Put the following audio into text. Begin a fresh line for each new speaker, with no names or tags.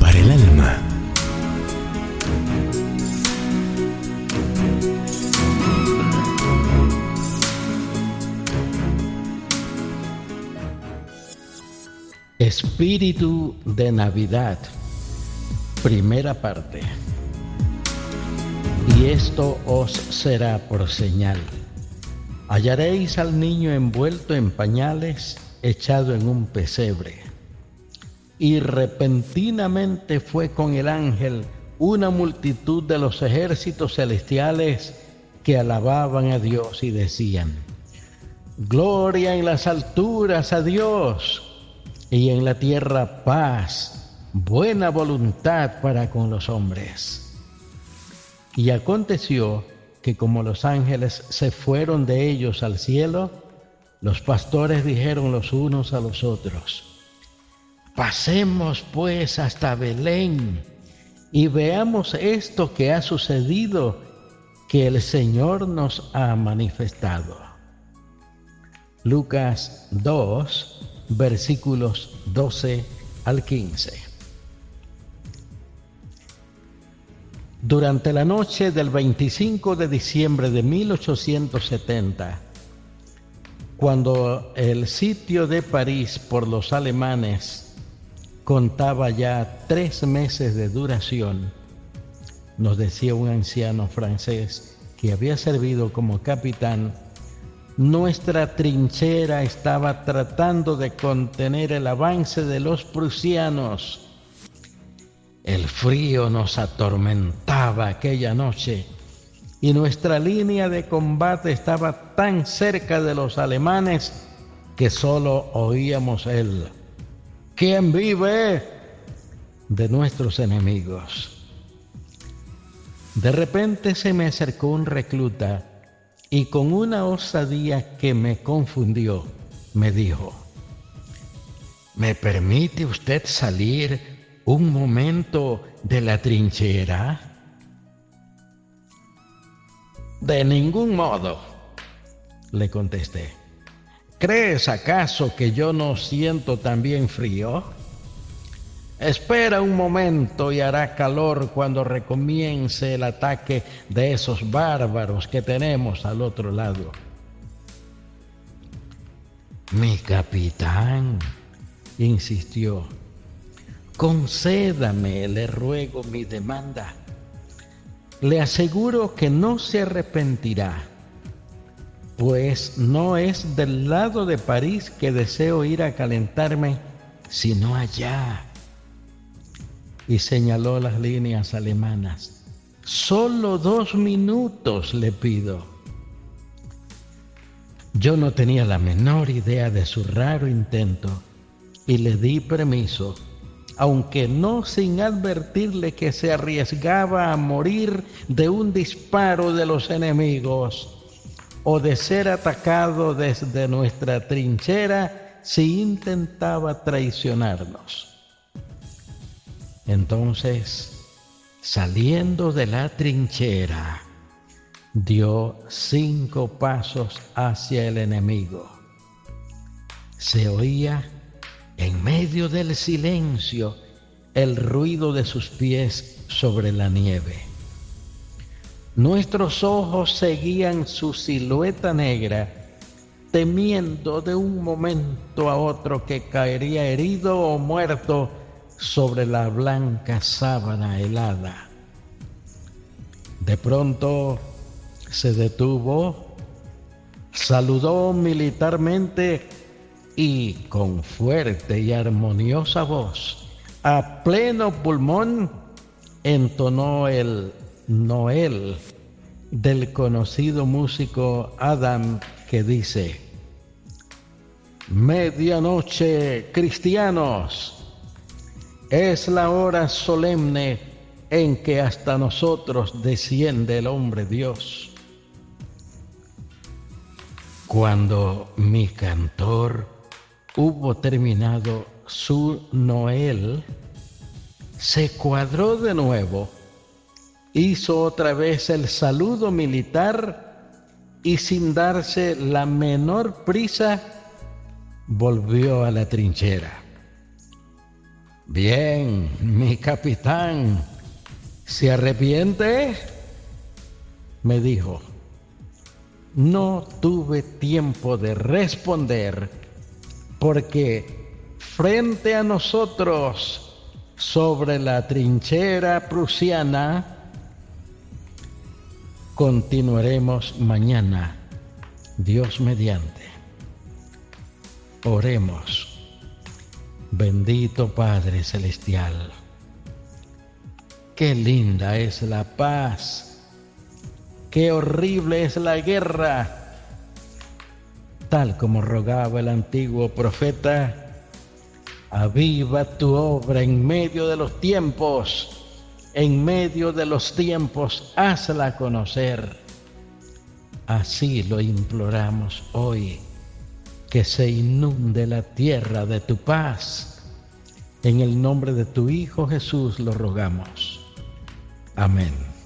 Para el alma.
Espíritu de Navidad, primera parte. Y esto os será por señal. Hallaréis al niño envuelto en pañales, echado en un pesebre. Y repentinamente fue con el ángel una multitud de los ejércitos celestiales que alababan a Dios y decían, Gloria en las alturas a Dios y en la tierra paz, buena voluntad para con los hombres. Y aconteció que como los ángeles se fueron de ellos al cielo, los pastores dijeron los unos a los otros, pasemos pues hasta Belén y veamos esto que ha sucedido, que el Señor nos ha manifestado. Lucas 2, versículos 12 al 15. Durante la noche del 25 de diciembre de 1870, cuando el sitio de París por los alemanes contaba ya tres meses de duración, nos decía un anciano francés que había servido como capitán nuestra trinchera estaba tratando de contener el avance de los prusianos. El frío nos atormentaba aquella noche y nuestra línea de combate estaba tan cerca de los alemanes que solo oíamos el ¿Quién vive? de nuestros enemigos. De repente se me acercó un recluta y con una osadía que me confundió, me dijo, ¿me permite usted salir un momento de la trinchera? De ningún modo, le contesté. ¿Crees acaso que yo no siento también frío? Espera un momento y hará calor cuando recomience el ataque de esos bárbaros que tenemos al otro lado. Mi capitán, insistió, concédame, le ruego mi demanda. Le aseguro que no se arrepentirá, pues no es del lado de París que deseo ir a calentarme, sino allá y señaló las líneas alemanas. Solo dos minutos le pido. Yo no tenía la menor idea de su raro intento y le di permiso, aunque no sin advertirle que se arriesgaba a morir de un disparo de los enemigos o de ser atacado desde nuestra trinchera si intentaba traicionarnos. Entonces, saliendo de la trinchera, dio cinco pasos hacia el enemigo. Se oía en medio del silencio el ruido de sus pies sobre la nieve. Nuestros ojos seguían su silueta negra, temiendo de un momento a otro que caería herido o muerto sobre la blanca sábana helada. De pronto se detuvo, saludó militarmente y con fuerte y armoniosa voz, a pleno pulmón, entonó el Noel del conocido músico Adam que dice, Medianoche, cristianos, es la hora solemne en que hasta nosotros desciende el hombre Dios. Cuando mi cantor hubo terminado su Noel, se cuadró de nuevo, hizo otra vez el saludo militar y sin darse la menor prisa, volvió a la trinchera. Bien, mi capitán, ¿se arrepiente? Me dijo. No tuve tiempo de responder porque frente a nosotros, sobre la trinchera prusiana, continuaremos mañana, Dios mediante. Oremos. Bendito Padre Celestial. Qué linda es la paz. Qué horrible es la guerra. Tal como rogaba el antiguo profeta, aviva tu obra en medio de los tiempos, en medio de los tiempos, hazla conocer. Así lo imploramos hoy que se inunde la tierra de tu paz. En el nombre de tu Hijo Jesús lo rogamos. Amén.